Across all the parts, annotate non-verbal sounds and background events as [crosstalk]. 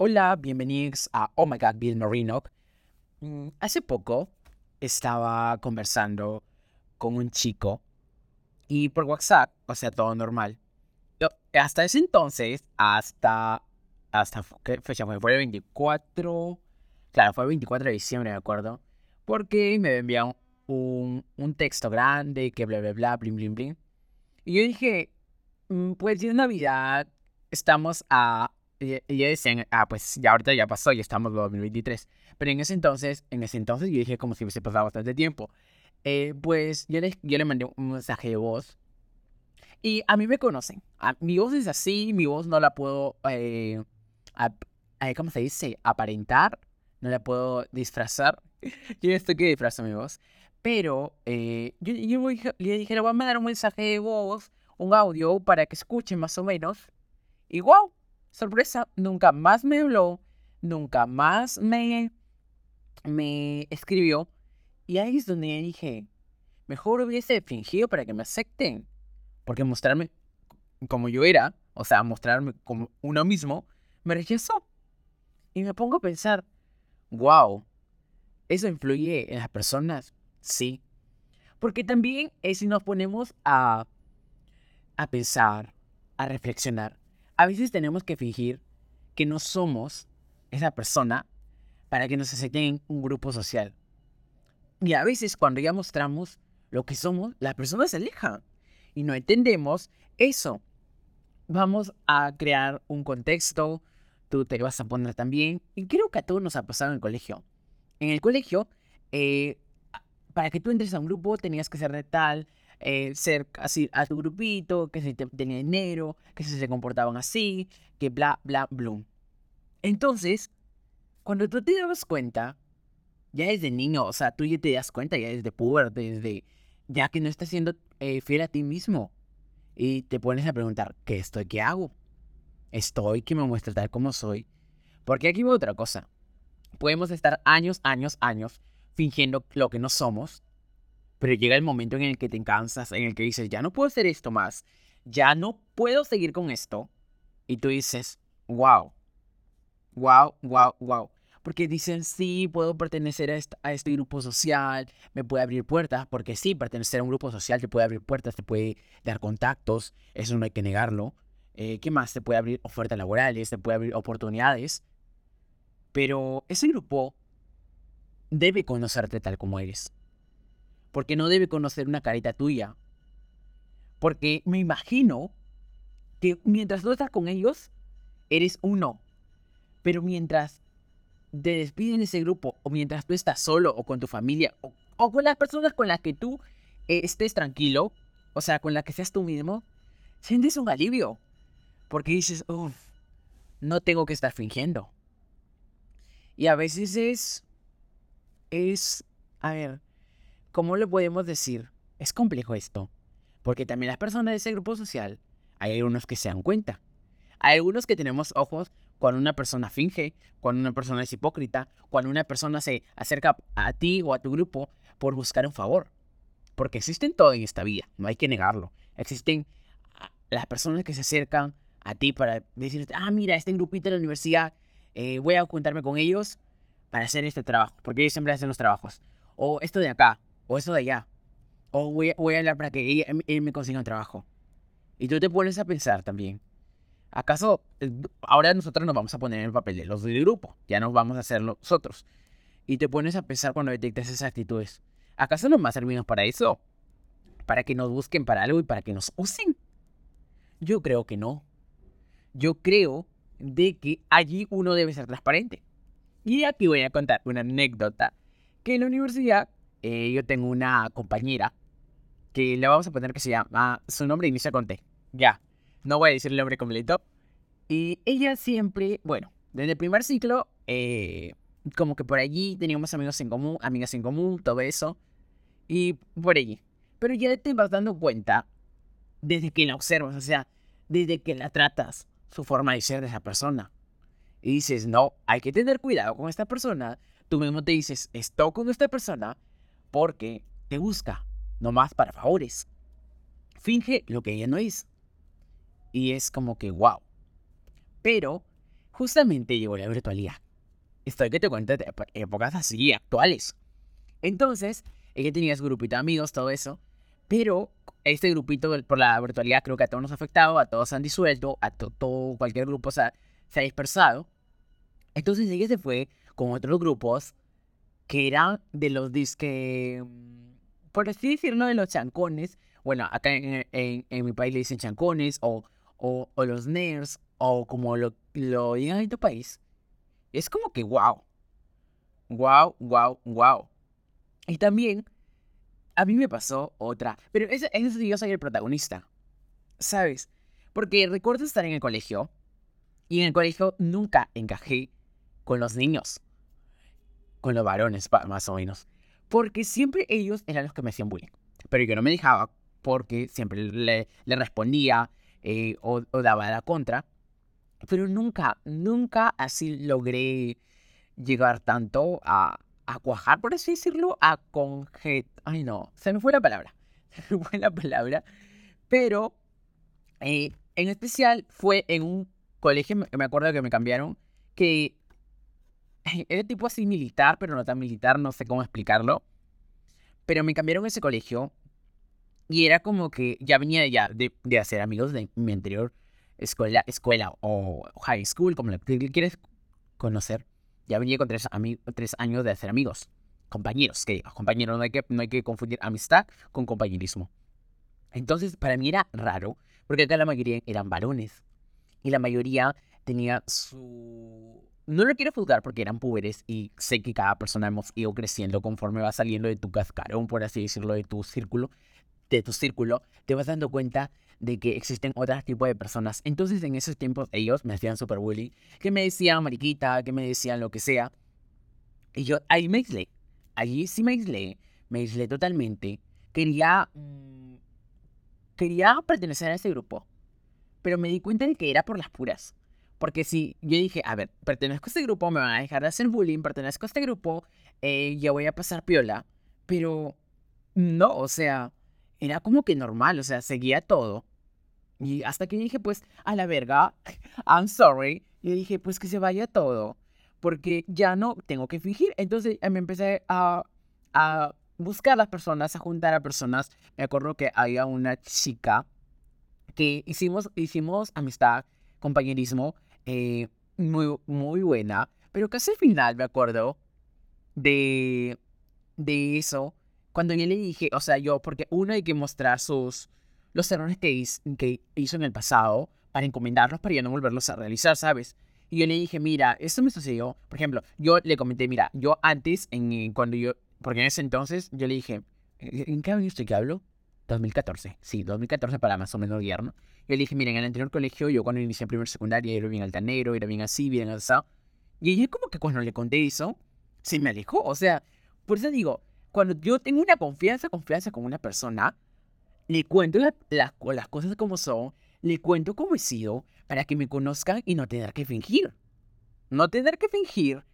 Hola, bienvenidos a Oh My God, Bill Marino. Mm, Hace poco estaba conversando con un chico y por WhatsApp, o sea, todo normal. Hasta ese entonces, hasta, hasta, ¿qué fecha fue? Fue el 24, claro, fue el 24 de diciembre, me acuerdo, porque me enviaron un, un texto grande que bla, bla, bla, blin, blin, blin. Y yo dije, "Mm, pues es Navidad, estamos a... Y y decían, ah, pues ya ahorita ya pasó, ya estamos en 2023. Pero en ese entonces, en ese entonces yo dije como si hubiese pasado bastante tiempo. Eh, pues yo le, yo le mandé un mensaje de voz y a mí me conocen. A- mi voz es así, mi voz no la puedo, eh, ap- eh, ¿cómo se dice? Aparentar, no la puedo disfrazar. [laughs] Yo estoy que disfrazo mi voz. Pero eh, yo, yo le dije, le voy a mandar un mensaje de voz, un audio para que escuchen más o menos. Y wow, sorpresa, nunca más me habló, nunca más me, me escribió. Y ahí es donde dije, mejor hubiese fingido para que me acepten. Porque mostrarme como yo era, o sea, mostrarme como uno mismo, me rechazó. Y me pongo a pensar, wow, ¿eso influye en las personas? Sí. Porque también eh, si nos ponemos a, a pensar, a reflexionar, a veces tenemos que fingir que no somos esa persona para que nos acepten en un grupo social. Y a veces cuando ya mostramos lo que somos, las personas se alejan y no entendemos eso. Vamos a crear un contexto, tú te vas a poner también, y creo que a todos nos ha pasado en el colegio. En el colegio, eh, para que tú entres a un grupo tenías que ser de tal, eh, ser así a tu grupito, que si te, tenía dinero, que si se comportaban así, que bla, bla, blum. Entonces, cuando tú te dabas cuenta, ya desde niño, o sea, tú ya te das cuenta, ya desde puber, desde ya que no estás siendo eh, fiel a ti mismo. Y te pones a preguntar, ¿qué estoy? ¿Qué hago? ¿Estoy que me muestra tal como soy? Porque aquí va otra cosa. Podemos estar años, años, años fingiendo lo que no somos, pero llega el momento en el que te cansas, en el que dices, ya no puedo hacer esto más, ya no puedo seguir con esto. Y tú dices, wow, wow, wow, wow. Porque dicen, sí, puedo pertenecer a este, a este grupo social, me puede abrir puertas, porque sí, pertenecer a un grupo social te puede abrir puertas, te puede dar contactos, eso no hay que negarlo. Eh, ¿Qué más? Te puede abrir ofertas laborales, te puede abrir oportunidades. Pero ese grupo debe conocerte tal como eres. Porque no debe conocer una carita tuya. Porque me imagino que mientras tú estás con ellos, eres uno. Pero mientras te despiden de ese grupo, o mientras tú estás solo, o con tu familia, o, con las personas con las que tú estés tranquilo, o sea, con las que seas tú mismo, sientes un alivio. Porque dices, uff, no tengo que estar fingiendo. Y a veces es. Es. A ver, ¿cómo le podemos decir? Es complejo esto. Porque también las personas de ese grupo social, hay algunos que se dan cuenta. Hay algunos que tenemos ojos cuando una persona finge, cuando una persona es hipócrita, cuando una persona se acerca a ti o a tu grupo por buscar un favor. Porque existen todo en esta vida, no hay que negarlo. Existen las personas que se acercan a ti para decirte, ah, mira, este grupito de la universidad, eh, voy a juntarme con ellos para hacer este trabajo, porque ellos siempre hacen los trabajos. O esto de acá, o esto de allá. O voy, a- hablar para que él me consiga un trabajo. Y tú te pones a pensar también, ¿acaso eh, ahora nosotros nos vamos a poner en el papel de los del grupo? Ya nos vamos a hacer nosotros. Y te pones a pensar cuando detectas esas actitudes. ¿Acaso nos más servimos para eso? ¿Para que nos busquen para algo y para que nos usen? Yo creo que no. Yo creo de que allí uno debe ser transparente. Y aquí voy a contar una anécdota. Que en la universidad eh, yo tengo una compañera que le vamos a poner que se llama, su nombre inicia con T. Ya, no voy a decir el nombre completo. Y ella siempre, bueno, desde el primer ciclo, eh, como que por allí teníamos amigos en común, amigas en común, todo eso. Y por allí. Pero ya te vas dando cuenta desde que la observas, o sea, desde que la tratas, su forma de ser de esa persona. Y dices, no, hay que tener cuidado con esta persona. Tú mismo te dices, estoy con esta persona porque te busca, nomás para favores. Finge lo que ella no es. Y es como que, wow. Pero justamente llegó la virtualidad. Estoy que te cuento de épocas así, actuales. Entonces, ella tenía su grupito de amigos, todo eso. Pero este grupito por la virtualidad creo que a todos nos ha afectado, a todos se han disuelto, a todo, cualquier grupo se ha, se ha dispersado. Entonces ella se fue con otros grupos que eran de los disque, mm, por así decirlo, de los chancones. Bueno, acá en, en, mi país le dicen chancones o, o, o los nerds o como lo, lo digan en tu país. Es como que wow. Wow, wow, wow. Y también a mí me pasó otra. Pero ese, ese yo soy el protagonista. ¿Sabes? Porque recuerdo estar en el colegio. Y en el colegio nunca encajé con los niños. Con los varones, más o menos. Porque siempre ellos eran los que me hacían bullying. Pero yo no me dejaba porque siempre le, le respondía eh, o, o, daba la contra. Pero nunca, nunca así logré llegar tanto a, a cuajar, por así decirlo, a conjet... Ay, no, se me fue la palabra. [laughs] Se me fue la palabra. Pero, eh, en especial, fue en un colegio, me acuerdo que me cambiaron, que [laughs] era tipo así militar, pero no tan militar, no sé cómo explicarlo. Pero me cambiaron ese colegio y era como que ya venía ya de, de hacer amigos de mi anterior escuela, escuela o high school, como lo quieres conocer. Ya venía con tres, tres años de hacer amigos. Compañeros, que digo, compañeros, no hay que, no hay que confundir amistad con compañerismo. Entonces, para mí era raro, porque acá la mayoría eran varones. Y la mayoría tenía su... No lo quiero juzgar porque eran púberes y sé que cada persona hemos ido creciendo conforme va saliendo de tu cascarón, por así decirlo, de tu círculo, de tu círculo, te vas dando cuenta de que existen otros tipos de personas. Entonces en esos tiempos ellos me hacían super bully, que me decían mariquita, que me decían lo que sea. Y yo ahí me aislé. Allí sí me aislé. Me aislé totalmente. Quería... Mm, quería pertenecer a ese grupo. Pero me di cuenta de que era por las puras. Porque si yo dije, a ver, pertenezco a este grupo, me van a dejar de hacer bullying, pertenezco a este grupo, eh, ya voy a pasar piola. Pero no, o sea, era como que normal, o sea, seguía todo. Y hasta que dije, pues, a la verga, [laughs] I'm sorry. Y dije, pues que se vaya todo. Porque ya no tengo que fingir. Entonces me empecé a, a buscar a las personas, a juntar a personas. Me acuerdo que había una chica que hicimos, hicimos amistad, compañerismo, eh, muy, muy buena. Pero casi al final me acuerdo de, de eso cuando yo le dije, o sea, yo, porque uno hay que mostrar sus, los errores que, hizo, que hizo en el pasado para encomendarlos para ya no volverlos a realizar, ¿sabes? Y yo le dije, mira, esto me sucedió. Por ejemplo, yo le comenté, mira, yo antes, en, cuando yo, porque en ese entonces, yo le dije, ¿en qué año estoy que hablo? 2014, sí, 2014 para más o menos guiar, Yo le dije, mira, en el anterior colegio, yo cuando inicié primer secundaria era bien altanero, era bien así, bien asado. Y ella como que cuando le conté eso, se me alejó. O sea, por eso digo, cuando yo tengo una confianza, confianza con una persona, le cuento las cosas como son, le cuento cómo he sido, para que me conozcan y no tener que fingir. No tener que fingir,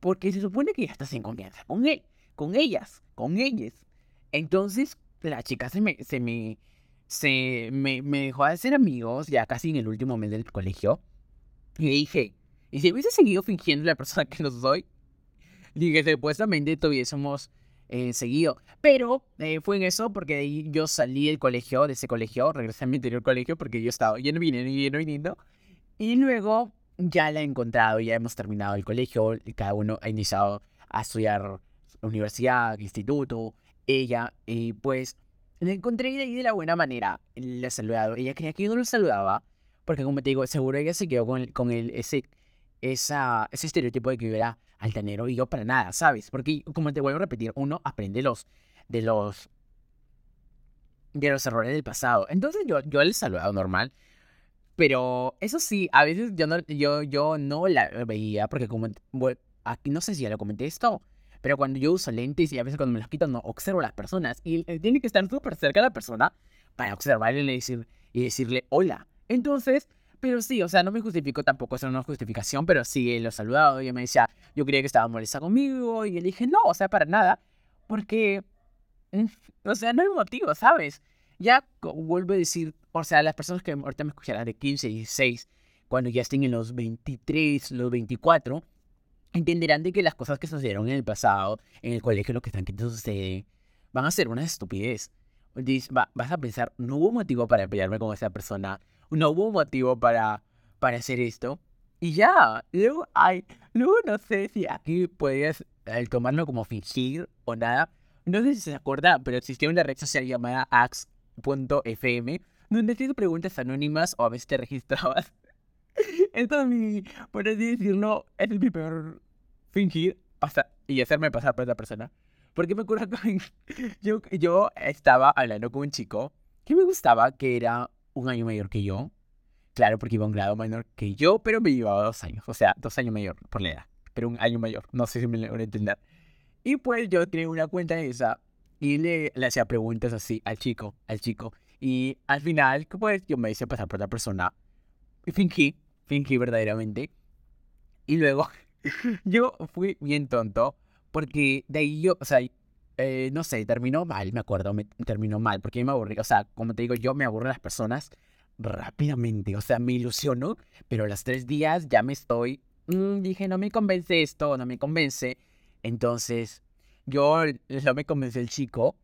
porque se supone que ya estás en confianza con él, con ellas, con ellas. Entonces, la chica se me, se me, se me, me dejó de ser amigos ya casi en el último mes del colegio. Y dije, ¿y si hubiese seguido fingiendo la [laughs] persona que no soy? Dije, supuestamente tuviésemos eh, seguido. Pero eh, fue en eso porque de ahí yo salí del colegio, de ese colegio, regresé a mi anterior colegio porque yo estaba lleno viniendo lleno viniendo. Y luego ya la he encontrado, ya hemos terminado el colegio, cada uno ha iniciado a estudiar universidad, instituto, ella, y pues la encontré de ahí de la buena manera, he saludado. Ella creía que yo no lo saludaba, porque como te digo, seguro ella se quedó con, con el, ese, esa, ese estereotipo de que yo era altanero y yo para nada, ¿sabes? Porque, como te vuelvo a repetir, uno aprende los, de los, de los errores del pasado. Entonces yo, yo le saludado normal. Pero eso sí, a veces yo no, yo, yo no la veía porque como, aquí no sé si ya lo comenté esto, pero cuando yo uso lentes y a veces cuando me los quito no observo a las personas y eh, tiene que estar súper cerca de la persona para observarle y, decir, y decirle hola. Entonces, pero sí, o sea, no me justifico tampoco, eso no es justificación, pero sí, lo saludado y me decía, yo creía que estaba molesta conmigo y le dije, no, o sea, para nada, porque, mm, o sea, no hay motivo, ¿sabes? Ya vuelvo a decir, o sea, las personas que ahorita me escucharán de 15, 16, cuando ya estén en los 23, los 24, entenderán de que las cosas que sucedieron en el pasado, en el colegio, lo que están que sucede, van a ser una estupidez. vas a pensar, no hubo motivo para pelearme con esa persona, no hubo motivo para, para hacer esto. Y ya, luego hay, luego no sé si aquí podrías tomarlo como fingir o nada. No sé si se acuerda, pero existía una red social llamada ax.fm, donde hacías preguntas anónimas o a veces te [laughs] registrabas. [laughs] Esto es mi, por así decirlo, es mi peor fingir y hacerme pasar por otra persona. Porque me acuerdo [laughs] que yo, yo estaba hablando con un chico que me gustaba, que era un año mayor que yo. Claro, porque iba a un grado menor que yo, pero me llevaba dos años. O sea, dos años mayor por la edad. Pero un año mayor. No sé si me lo voy a entender. Y pues yo tenía una cuenta de esa y le, le hacía preguntas así al chico, al chico. Y al final, pues yo me hice pasar por otra persona. Y fingí, fingí verdaderamente. Y luego [laughs] yo fui bien tonto. Porque de ahí yo, o sea, eh, no sé, terminó mal, me acuerdo, me, terminó mal. Porque me aburrí. O sea, como te digo, yo me aburro de las personas rápidamente. O sea, me ilusiono. Pero a los tres días ya me estoy. Mm, dije, no me convence esto, no me convence. Entonces, yo no me convencí el chico.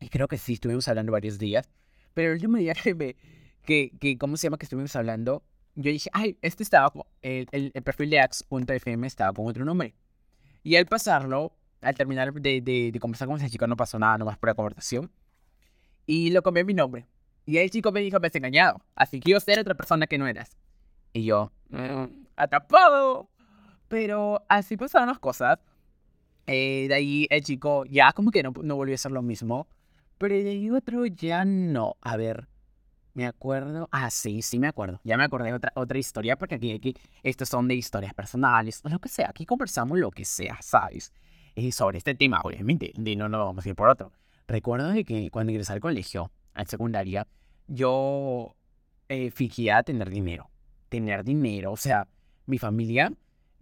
Y creo que sí, estuvimos hablando varios días. Pero el último día que me, [laughs] que, que, ¿cómo se llama? Que estuvimos hablando, yo dije, ay, este estaba, el, el, el perfil de ax.fm estaba con otro nombre. Y al pasarlo, al terminar de, de, de, conversar con ese chico, no pasó nada, nomás por la conversación. Y lo cambié mi nombre. Y el chico me dijo, me has engañado. Así que yo ser otra persona que no eras. Y yo, mm, atrapado. Pero así pasaron las cosas. Eh, de ahí el chico ya como que no, no volvió a ser lo mismo. Pero de ahí otro ya no. A ver, me acuerdo. Ah, sí, sí me acuerdo. Ya me acordé otra, otra historia porque aquí, aquí, estos son de historias personales, lo que sea. Aquí conversamos lo que sea, ¿sabes? Y sobre este tema, obviamente, de no nos vamos a ir por otro. Recuerdo de que cuando ingresé al colegio, al secundaria, yo eh, fingía tener dinero. Tener dinero, o sea, mi familia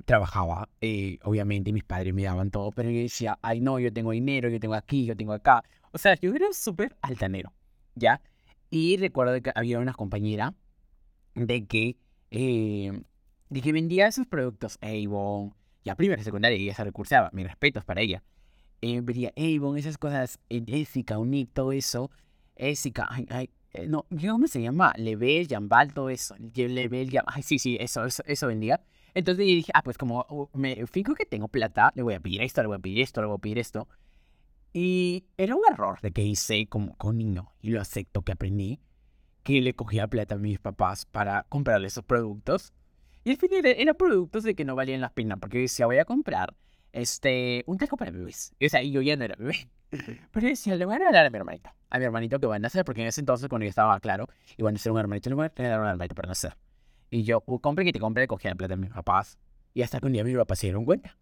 trabajaba, eh, obviamente, mis padres me daban todo, pero yo decía, ay no, yo tengo dinero, yo tengo aquí, yo tengo acá. O sea, yo era súper altanero, ¿ya? Y recuerdo que había una compañera de que, eh, de que vendía esos productos Avon, ya primera, secundaria, y ella se recursaba, mis respetos para ella. Eh, vendía Avon, esas cosas, Jessica, Unique, todo eso. Jessica, ay, ay, eh, no, ¿cómo se llama? Level, Jambal, todo eso. Level, ay, sí, sí, eso, eso, eso vendía. Entonces yo dije, ah, pues como uh, me fijo que tengo plata, le voy a pedir esto, le voy a pedir esto, le voy a pedir esto. Y era un error de que hice como con niño, y lo acepto que aprendí, que le cogía plata a mis papás para comprarle esos productos. Y al final eran productos de que no valían la pena, porque decía, voy a comprar este, un taco para bebés. Y, o sea, yo ya no era bebé. [laughs] Pero decía, le voy a regalar a mi hermanito. A mi hermanito que va a nacer, porque en ese entonces, cuando yo estaba claro, iban a ser un hermanito, le voy a regalar a un hermanito para nacer. Y yo, uh, compré que te compré, cogía la plata de mis papás. Y hasta que un día mis papás se dieron cuenta.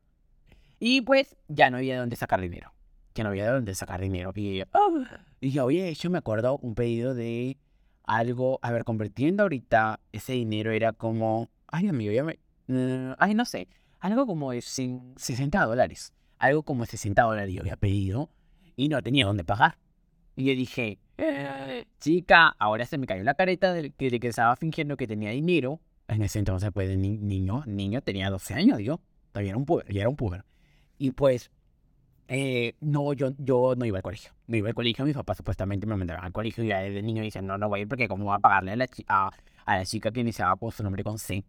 Y pues ya no había de dónde sacar dinero. Ya no había de dónde sacar dinero. Y yo, oh. y yo oye, yo me acuerdo un pedido de algo. A ver, convirtiendo ahorita ese dinero era como. Ay, amigo, ya me. Uh, ay, no sé. Algo como de 60 dólares. Algo como 60 dólares yo había pedido. Y no tenía dónde pagar. Y yo dije, eh, chica, ahora se me cayó la careta de que, que estaba fingiendo que tenía dinero. En ese entonces, pues, niño, niño, tenía 12 años, yo. Todavía era un puber, ya era un puber. Y pues, eh, no, yo, yo no iba al colegio. No iba al colegio, mis papás supuestamente me mandaron al colegio y desde niño dicen, no, no voy a ir porque cómo voy a pagarle a la, a, a la chica que iniciaba con su nombre con C. Y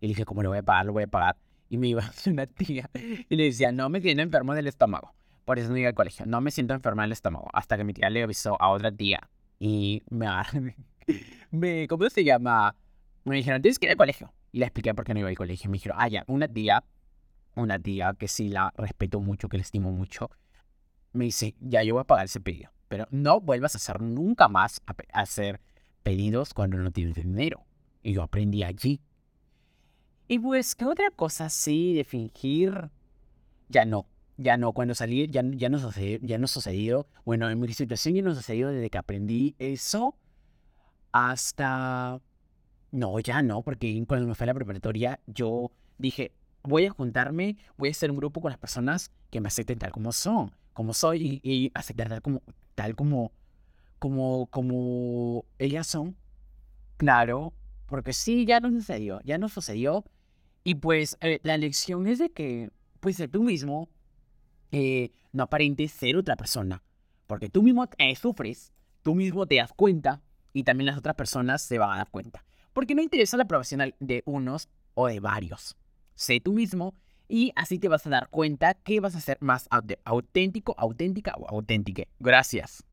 le dije, ¿cómo le voy a pagar? Lo voy a pagar. Y me iba [laughs] una tía y le decía, no, me tiene enfermo del estómago. Por eso no iba al colegio. No me siento enferma del estómago. Hasta que mi tía le avisó a otra tía. Y me, [laughs] me ¿cómo se llama? Me dijeron, tienes que ir al colegio. Y le expliqué por qué no iba al colegio. Me dijeron, ah, ya, una tía, una tía que sí la respeto mucho, que la estimo mucho, me dice, ya yo voy a pagar ese pedido. Pero no vuelvas a hacer nunca más hacer pedidos cuando no tienes dinero. Y yo aprendí allí. Y pues, ¿qué otra cosa sí de fingir? Ya no. Ya no, cuando salí, ya, ya, no sucedió, ya no sucedido. Bueno, en mi situación ya no sucedido desde que aprendí eso hasta... No, ya no, porque cuando me fui a la preparatoria, yo dije, voy a juntarme, voy a hacer un grupo con las personas que me acepten tal como son, como soy, y, y aceptar tal como, tal como, como, como ellas son. Claro, Porque sí, ya no sucedió, ya no sucedió. Y pues eh, la lección es de que, pues ser tú mismo, eh, no aparentes ser otra persona. Porque tú mismo eh, sufres, tú mismo te das cuenta y también las otras personas se van a dar cuenta. Porque no interesa la aprobación de unos o de varios. Sé tú mismo y así te vas a dar cuenta que vas a ser más auténtico, auténtica o auténtica. Gracias.